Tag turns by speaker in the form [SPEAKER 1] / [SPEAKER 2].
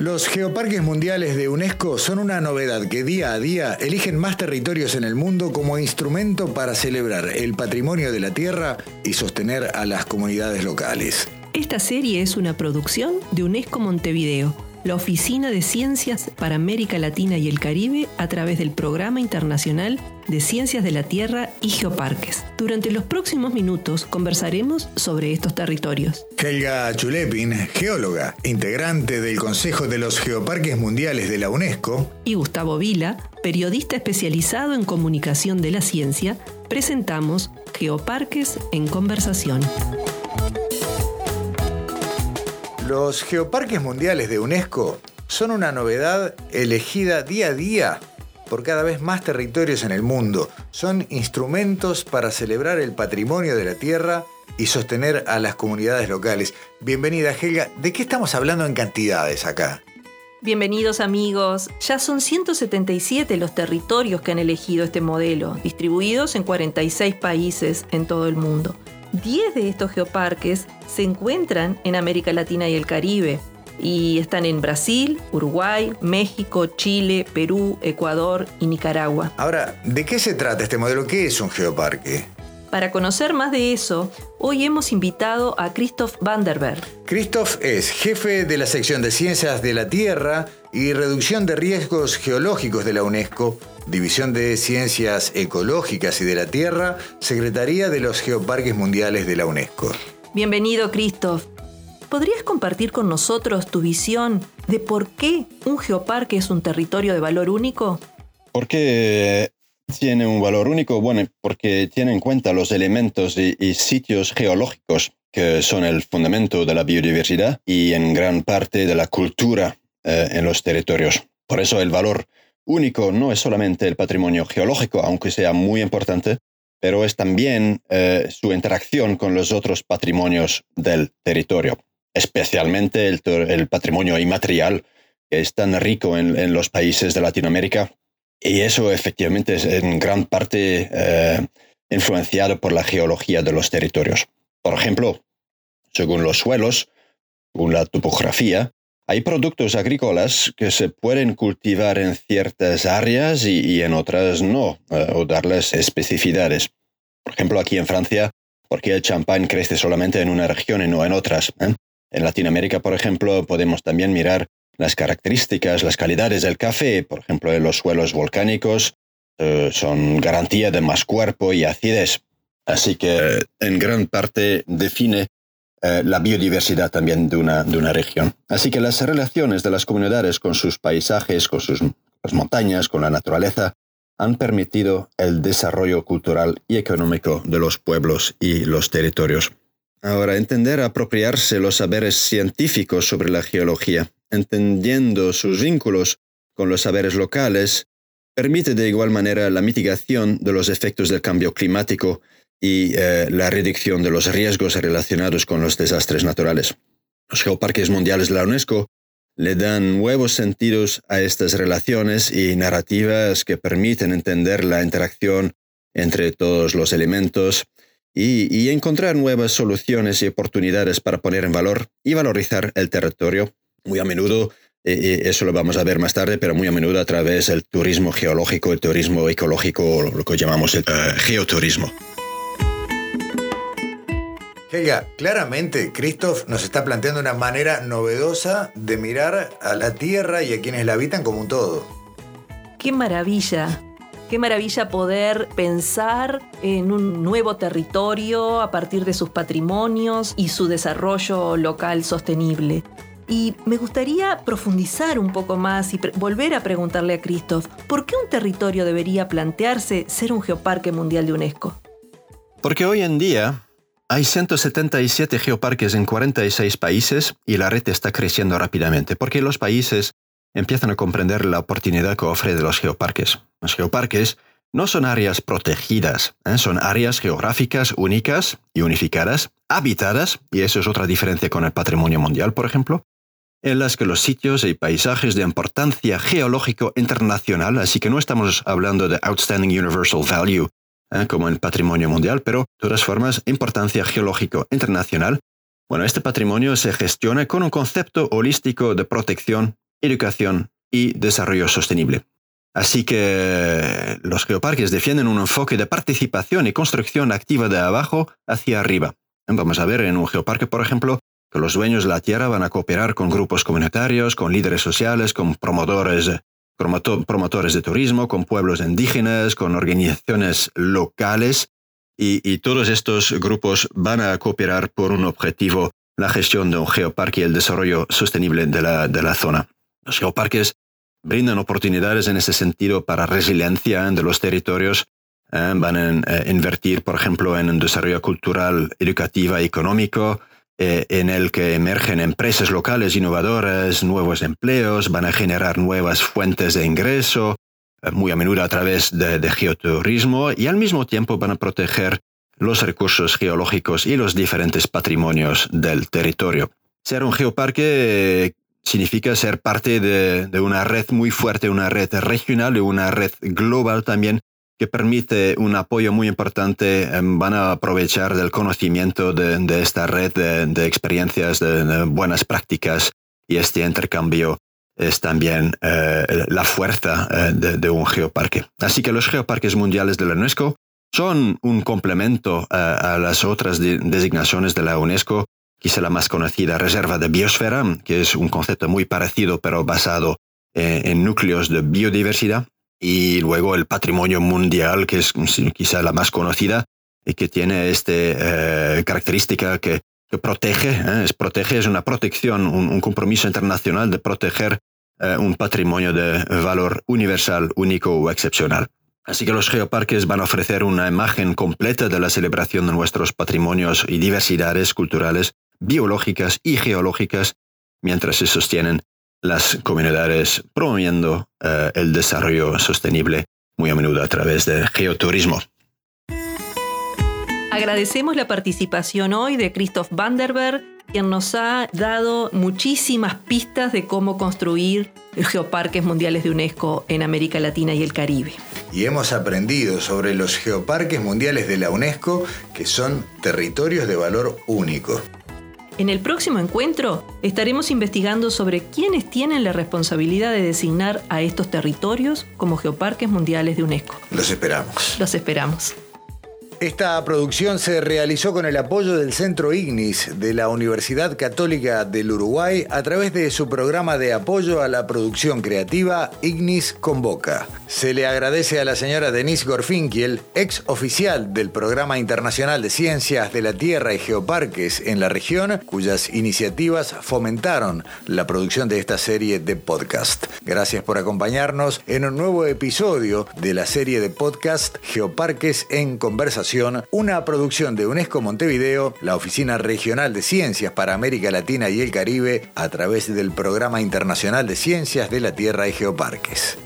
[SPEAKER 1] Los geoparques mundiales de UNESCO son una novedad que día a día eligen más territorios en el mundo como instrumento para celebrar el patrimonio de la tierra y sostener a las comunidades locales.
[SPEAKER 2] Esta serie es una producción de UNESCO Montevideo la Oficina de Ciencias para América Latina y el Caribe a través del Programa Internacional de Ciencias de la Tierra y Geoparques. Durante los próximos minutos conversaremos sobre estos territorios.
[SPEAKER 1] Helga Chulepin, geóloga, integrante del Consejo de los Geoparques Mundiales de la UNESCO,
[SPEAKER 2] y Gustavo Vila, periodista especializado en comunicación de la ciencia, presentamos Geoparques en Conversación.
[SPEAKER 1] Los geoparques mundiales de UNESCO son una novedad elegida día a día por cada vez más territorios en el mundo. Son instrumentos para celebrar el patrimonio de la tierra y sostener a las comunidades locales. Bienvenida Helga, ¿de qué estamos hablando en cantidades acá?
[SPEAKER 2] Bienvenidos amigos, ya son 177 los territorios que han elegido este modelo, distribuidos en 46 países en todo el mundo. 10 de estos geoparques se encuentran en América Latina y el Caribe y están en Brasil, Uruguay, México, Chile, Perú, Ecuador y Nicaragua.
[SPEAKER 1] Ahora, ¿de qué se trata este modelo? ¿Qué es un geoparque?
[SPEAKER 2] Para conocer más de eso, hoy hemos invitado a Christoph Vanderberg.
[SPEAKER 1] Christoph es jefe de la sección de Ciencias de la Tierra y Reducción de Riesgos Geológicos de la UNESCO, División de Ciencias Ecológicas y de la Tierra, Secretaría de los Geoparques Mundiales de la UNESCO.
[SPEAKER 2] Bienvenido, Christoph. ¿Podrías compartir con nosotros tu visión de por qué un geoparque es un territorio de valor único?
[SPEAKER 3] ¿Por qué tiene un valor único? Bueno, porque tiene en cuenta los elementos y, sitios geológicos que son el fundamento de la biodiversidad y en gran parte de la cultura eh, en los territorios. Por eso el valor único no es solamente el patrimonio geológico, aunque sea muy importante, pero es también eh, su interacción con los otros patrimonios del territorio, especialmente el, patrimonio inmaterial, que es tan rico en, los países de Latinoamérica. Y eso efectivamente es en gran parte eh, influenciado por la geología de los territorios. Por ejemplo, según los suelos, según la topografía, hay productos agrícolas que se pueden cultivar en ciertas áreas y, en otras no, eh, o darles especificidades. Por ejemplo, aquí en Francia, porque el champán crece solamente en una región y no en otras. Eh? En Latinoamérica, por ejemplo, podemos también mirar las características, las calidades del café, por ejemplo, en los suelos volcánicos, eh, son garantía de más cuerpo y acidez. Así que en gran parte define eh, la biodiversidad también de una, de una región. Así que las relaciones de las comunidades con sus paisajes, con sus montañas, con la naturaleza, han permitido el desarrollo cultural y económico de los pueblos y los territorios. Ahora, entender, apropiarse los saberes científicos sobre la geología, entendiendo sus vínculos con los saberes locales, permite de igual manera la mitigación de los efectos del cambio climático y eh, la reducción de los riesgos relacionados con los desastres naturales. Los geoparques mundiales de la UNESCO le dan nuevos sentidos a estas relaciones y narrativas que permiten entender la interacción entre todos los elementos y, encontrar nuevas soluciones y oportunidades para poner en valor y valorizar el territorio. Muy a menudo, eh, eh, eso lo vamos a ver más tarde, pero muy a menudo a través del turismo geológico, el turismo ecológico, lo que llamamos el geoturismo.
[SPEAKER 1] Helga, claramente Christoph nos está planteando una manera novedosa de mirar a la Tierra y a quienes la habitan como un todo.
[SPEAKER 2] ¡Qué maravilla! Qué maravilla poder pensar en un nuevo territorio a partir de sus patrimonios y su desarrollo local sostenible. Y me gustaría profundizar un poco más y volver a preguntarle a Christoph, ¿por qué un territorio debería plantearse ser un geoparque mundial de UNESCO?
[SPEAKER 3] Porque hoy en día hay 177 geoparques en 46 países y la red está creciendo rápidamente porque los países empiezan a comprender la oportunidad que ofrecen los geoparques. Los geoparques no son áreas protegidas, ¿eh? son áreas geográficas únicas y unificadas, habitadas, y eso es otra diferencia con el patrimonio mundial, por ejemplo, en las que los sitios y paisajes de importancia geológico internacional, así que no estamos hablando de Outstanding Universal Value ¿eh? como el patrimonio mundial, pero de todas formas, importancia geológico internacional. Bueno, este patrimonio se gestiona con un concepto holístico de protección educación y desarrollo sostenible. Así que los geoparques defienden un enfoque de participación y construcción activa de abajo hacia arriba. Vamos a ver en un geoparque, por ejemplo, que los dueños de la tierra van a cooperar con grupos comunitarios, con líderes sociales, con promotores, promotores de turismo, con pueblos indígenas, con organizaciones locales, y, todos estos grupos van a cooperar por un objetivo, la gestión de un geoparque y el desarrollo sostenible de la, de la zona. Los geoparques brindan oportunidades en ese sentido para resiliencia de los territorios. Eh, van a eh, invertir, por ejemplo, en un desarrollo cultural, educativo y económico, eh, en el que emergen empresas locales innovadoras, nuevos empleos, van a generar nuevas fuentes de ingreso, muy a menudo a través de, geoturismo, y al mismo tiempo van a proteger los recursos geológicos y los diferentes patrimonios del territorio. Ser un geoparque significa ser parte de, una red muy fuerte, una red regional y una red global también que permite un apoyo muy importante. Em, van a aprovechar del conocimiento de, esta red de, experiencias, de, buenas prácticas y este intercambio es también eh, la fuerza eh, de, un geoparque. Así que los geoparques mundiales de la UNESCO son un complemento eh, a las otras designaciones de la UNESCO quizá la más conocida, reserva de biosfera, que es un concepto muy parecido pero basado en núcleos de biodiversidad, y luego el patrimonio mundial, que es quizá la más conocida y que tiene esta eh, característica que, protege, eh, es protege, es una protección, un, compromiso internacional de proteger un patrimonio de valor universal, único o excepcional. Así que los geoparques van a ofrecer una imagen completa de la celebración de nuestros patrimonios y diversidades culturales biológicas y geológicas mientras se sostienen las comunidades promoviendo eh, el desarrollo sostenible, muy a menudo a través de geoturismo.
[SPEAKER 2] Agradecemos la participación hoy de Christoph Vanderberg, quien nos ha dado muchísimas pistas de cómo construir geoparques mundiales de UNESCO en América Latina y el Caribe.
[SPEAKER 1] Y hemos aprendido sobre los geoparques mundiales de la UNESCO, que son territorios de valor único.
[SPEAKER 2] En el próximo encuentro estaremos investigando sobre quiénes tienen la responsabilidad de designar a estos territorios como geoparques mundiales de UNESCO.
[SPEAKER 1] Los esperamos.
[SPEAKER 2] Los esperamos.
[SPEAKER 1] Esta producción se realizó con el apoyo del Centro Ignis de la Universidad Católica del Uruguay a través de su programa de apoyo a la producción creativa Ignis Convoca. Se le agradece a la señora Denise Gorfinkiel, ex oficial del Programa Internacional de Ciencias de la Tierra y Geoparques en la región, cuyas iniciativas fomentaron la producción de esta serie de podcast. Gracias por acompañarnos en un nuevo episodio de la serie de podcast Geoparques en Conversación una producción de UNESCO Montevideo, la Oficina Regional de Ciencias para América Latina y el Caribe, a través del Programa Internacional de Ciencias de la Tierra y Geoparques.